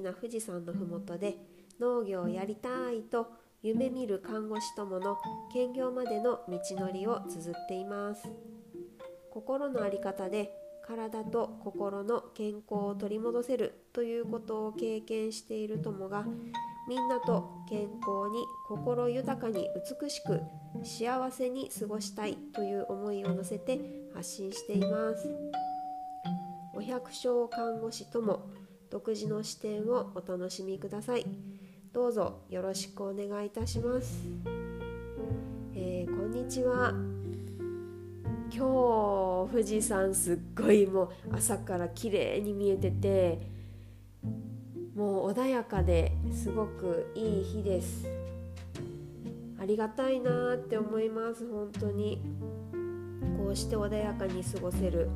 きな富士山の麓で農業をやりたいと夢見る看護師友の兼業までの道のりを綴っています。心の在り方で体と心の健康を取り戻せるということを経験している友がみんなと健康に心豊かに美しく幸せに過ごしたいという思いを乗せて発信しています。お百姓看護師とも独自の視点をお楽しみください。どうぞよろしくお願いいたします、えー、こんにちは。今日富士山すっごいもう朝から綺麗に見えててもう穏やかですごくいい日です。ありがたいなって思います。本当に。こうして穏やかに過ごせる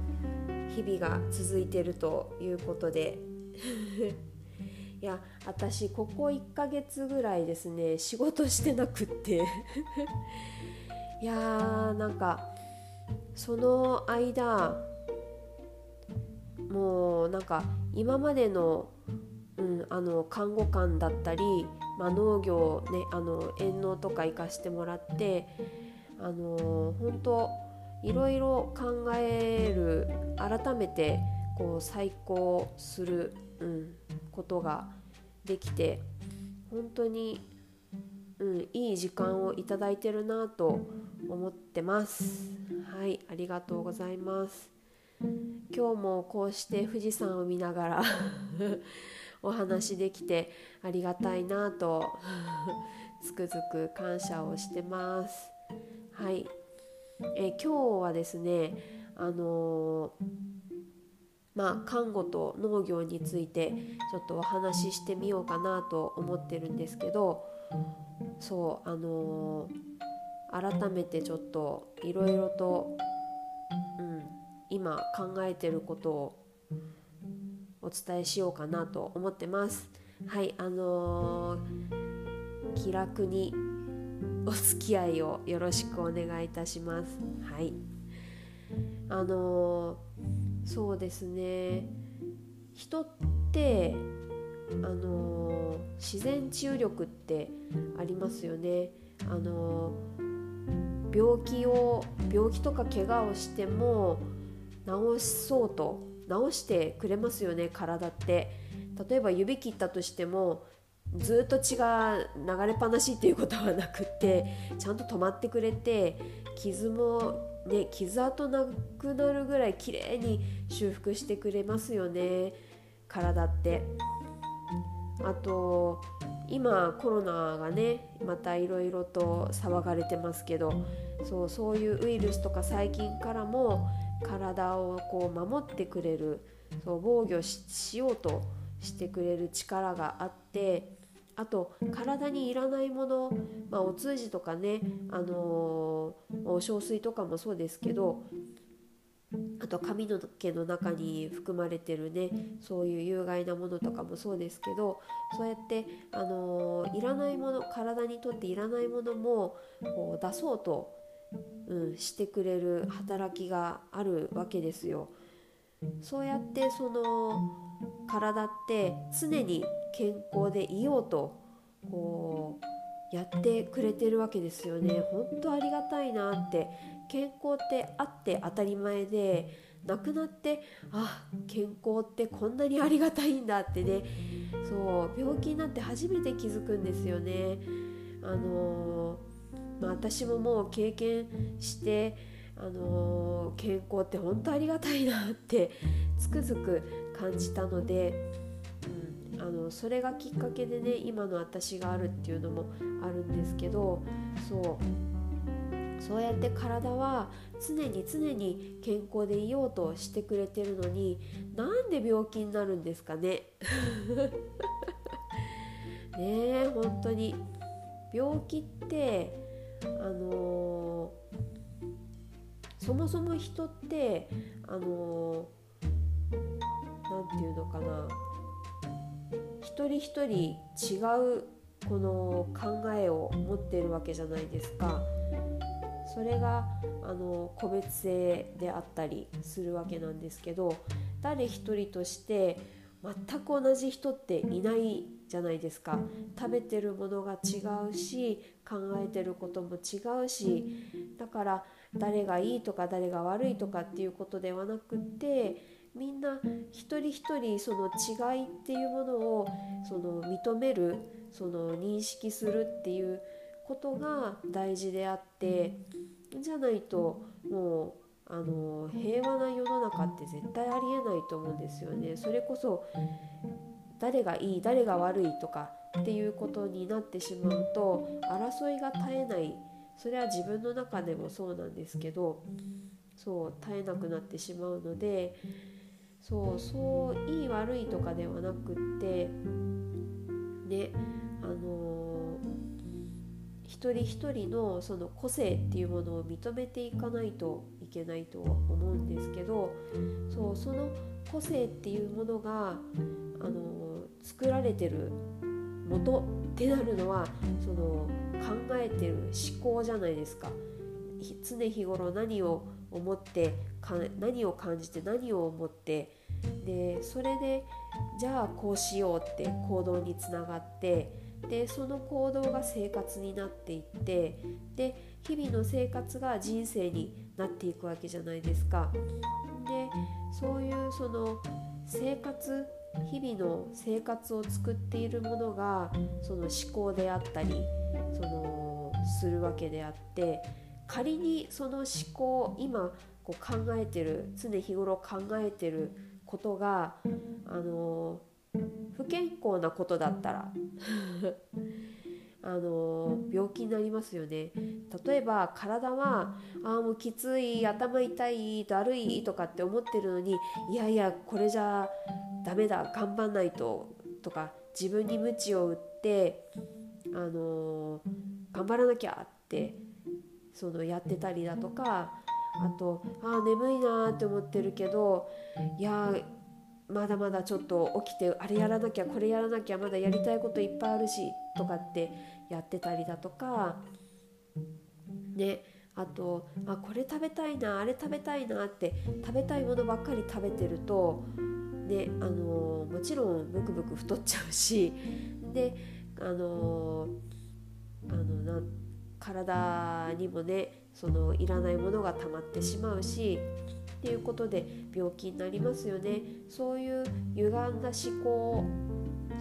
日々が続いてるということで。いや私ここ1ヶ月ぐらいですね仕事してなくって。いやーなんかその間もうなんか今までの,、うん、あの看護官だったり、まあ、農業、ね、あの遠農とか行かしてもらってあの本当いろいろ考える改めてこう再考する、うん、ことができて本当に、うん、いい時間をいただいてるなと思ってます。はいありがとうございます。今日もこうして富士山を見ながら お話できてありがたいなと つくづく感謝をしてます。はい。え今日はですねあのーまあ、看護と農業についてちょっとお話ししてみようかなと思ってるんですけどそうあのー、改めてちょっといろいろと、うん、今考えてることをお伝えしようかなと思ってます。はいあのー、気楽にお付き合いをよろしくお願いいたします。はいあのーそうですね。人ってあの自然治癒力ってありますよね。あの病気を病気とか怪我をしても治そうと治してくれますよね体って。例えば指切ったとしてもずっと血が流れっぱなしっていうことはなくってちゃんと止まってくれて傷もね、傷跡なくなるぐらい綺麗に修復してくれますよね体って。あと今コロナがねまたいろいろと騒がれてますけどそうそういうウイルスとか細菌からも体をこう守ってくれるそう防御しようとしてくれる力があってあと体にいらないもの、まあ、お通じとかね、あのー、小水とかもそうですけどあと髪の毛の中に含まれてるねそういう有害なものとかもそうですけどそうやって、あのー、いらないもの体にとっていらないものもこう出そうと、うん、してくれる働きがあるわけですよ。そうやってその体って常に健康でいようとこうやってくれてるわけですよね。本当ありがたいなって。健康ってあって当たり前でなくなってあ健康ってこんなにありがたいんだってね。そう病気になって初めて気づくんですよね。あのまあ、私ももう経験してあの健康って本当ありがたいなってつくづく感じたので、あのそれがきっかけでね今の私があるっていうのもあるんですけどそう。そうやって体は常に常に健康でいようとしてくれてるのになんで病気になるんですかね？ねえ本当に。病気ってあのーそもそも人ってあの何て言うのかな。一人一人違うこの考えを持ってるわけじゃないですか。それがあの個別性であったりするわけなんですけど誰一人として全く同じ人っていないじゃないですか食べてるものが違うし考えてることも違うしだから誰がいいとか誰が悪いとかっていうことではなくってみんな一人一人その違いっていうものをその認めるその認識するっていうことが大事であってじゃないともうあの平和な世の中って絶対ありえないと思うんですよね。それこそ誰がいい誰が悪いとかっていうことになってしまうと争いが絶えないそれは自分の中でもそうなんですけどそう絶えなくなってしまうのでそうそういい悪いとかではなくってねあのー、一人一人のその個性っていうものを認めていかないといけないと思うんですけどそうその個性っていうものが、あの、作られてる元ってなるのはその考えてる思考じゃないですか。常日頃何を思ってか何を感じて何を思ってでそれでじゃあこうしようって行動につながってでその行動が生活になっていってで日々の生活が人生になっていくわけじゃないですか。でそういうその生活日々の生活を作っているものがその思考であったりそのするわけであって仮にその思考今こう考えてる常日頃考えてることがあの不健康なことだったら あの病気になりますよね。例えば体はあもうきつい頭痛いだるいとかって思ってるのにいやいやこれじゃダメだ頑張んないととか自分に鞭を打ってあの頑張らなきゃってそのやってたりだとかあとあ眠いなって思ってるけどいやまだまだちょっと起きてあれやらなきゃこれやらなきゃまだやりたいこといっぱいあるしとかってやってたりだとかねあとあこれ食べたいなあれ食べたいなって食べたいものばっかり食べてると、ね、あのもちろんブクブク太っちゃうしであのあのな体にもねそのいらないものが溜まってしまうしっていうことで病気になりますよねそういう歪んだ思考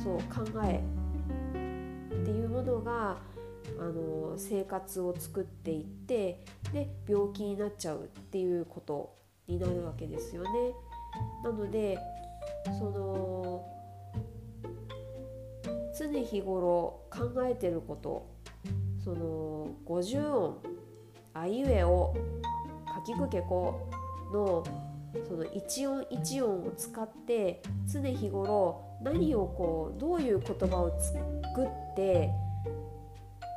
そう考えっていうものがあの生活を作っていってで病気になっちゃうっていうことになるわけですよね。なのでその常日頃考えてることその50音あいうえおかきくけこのその一音一音を使って常日頃何をこうどういう言葉を作って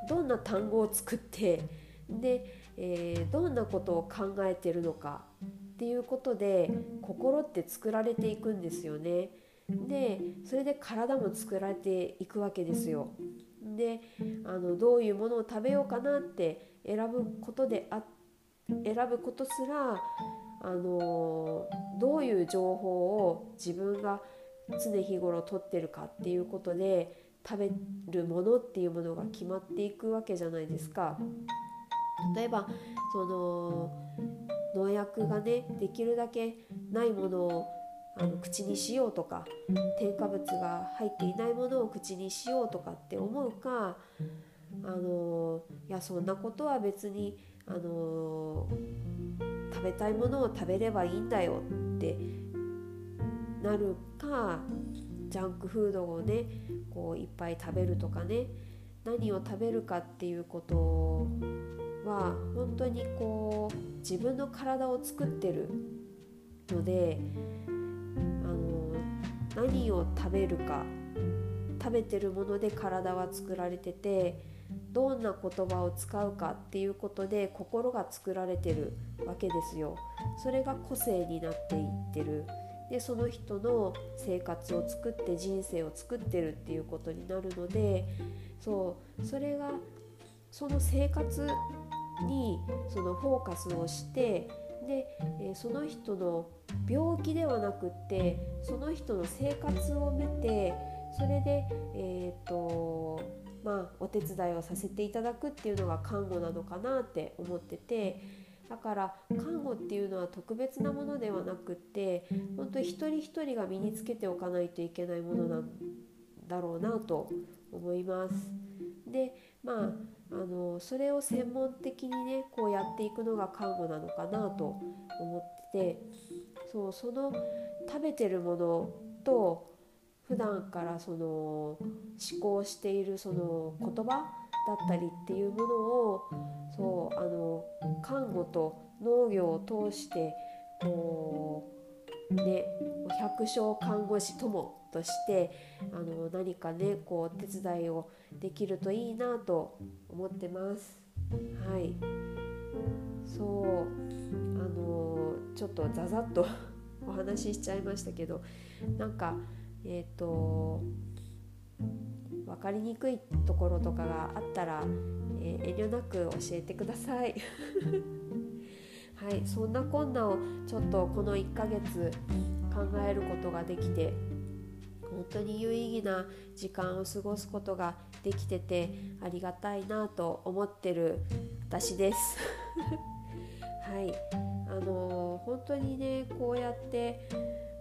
どんな単語を作ってで、えー、どんなことを考えてるのかっていうことで心って作られていくんですよね。でそれで体も作られていくわけですよ。であのどういうものを食べようかなって選ぶことであ選ぶことすらあのどういう情報を自分が常日頃取ってるかっていうことで食べるものっていうものが決まっていくわけじゃないですか。例えばその農薬がねできるだけないものをあの口にしようとか添加物が入っていないものを口にしようとかって思うかあのいやそんなことは別にあの食べたいものを食べればいいんだよってなるかジャンクフードをねこういっぱい食べるとかね何を食べるかっていうことは本当にこう自分の体を作ってるので何を食べるか食べてるもので体は作られててどんな言葉を使うかっていうことで心が作られてるわけですよ。それが個性になっていってる。でその人の生活を作って人生を作ってるっていうことになるのでそうそれがその生活にそのフォーカスをしてで、え、その人の病気ではなくってその人の生活を見てそれで、えーとまあ、お手伝いをさせていただくっていうのが看護なのかなって思っててだから看護っていうのは特別なものではなくって本当一人一人が身につけておかないといけないものなんだろうなと思います。でまああのそれを専門的にねこうやっていくのが看護なのかなと思っててそうその食べてるものと普段からその思考しているその言葉だったりっていうものをそうあの看護と農業を通してこうね百姓看護師友としてあの何かねこう手伝いをできるといいなと思ってます。はいそうあのちょっとざざっと お話ししちゃいましたけどなんかえっ、ー、と分かりにくいところとかがあったら、えー、遠慮なく教えてください。はい、そんなこんなをちょっとこの1ヶ月考えることができて本当に有意義な時間を過ごすことができててありがたいなと思ってる私です。はい。あのー、本当にねこうやって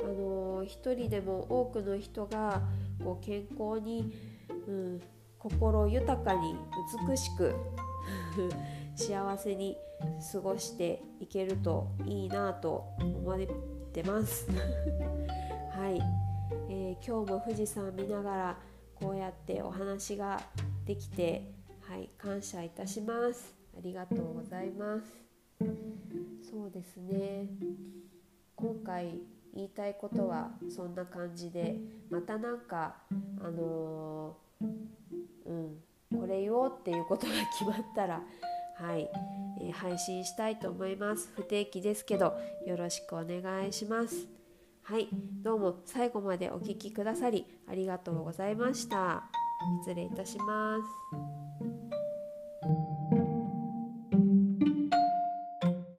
あの一人でも多くの人がこう健康に、うん、心豊かに美しく 幸せに過ごしていけるといいなと思ってます。はい、えー、今日も富士山見ながらこうやってお話ができてはい感謝いたします。ありがとうございます。そうですね。今回言いたいことはそんな感じでまたなんかあのー、うんこれ言おうっていうことが決まったらはい、えー、配信したいと思います。不定期ですけどよろしくお願いします。はいどうも最後までお聴きくださりありがとうございました。失礼いたします。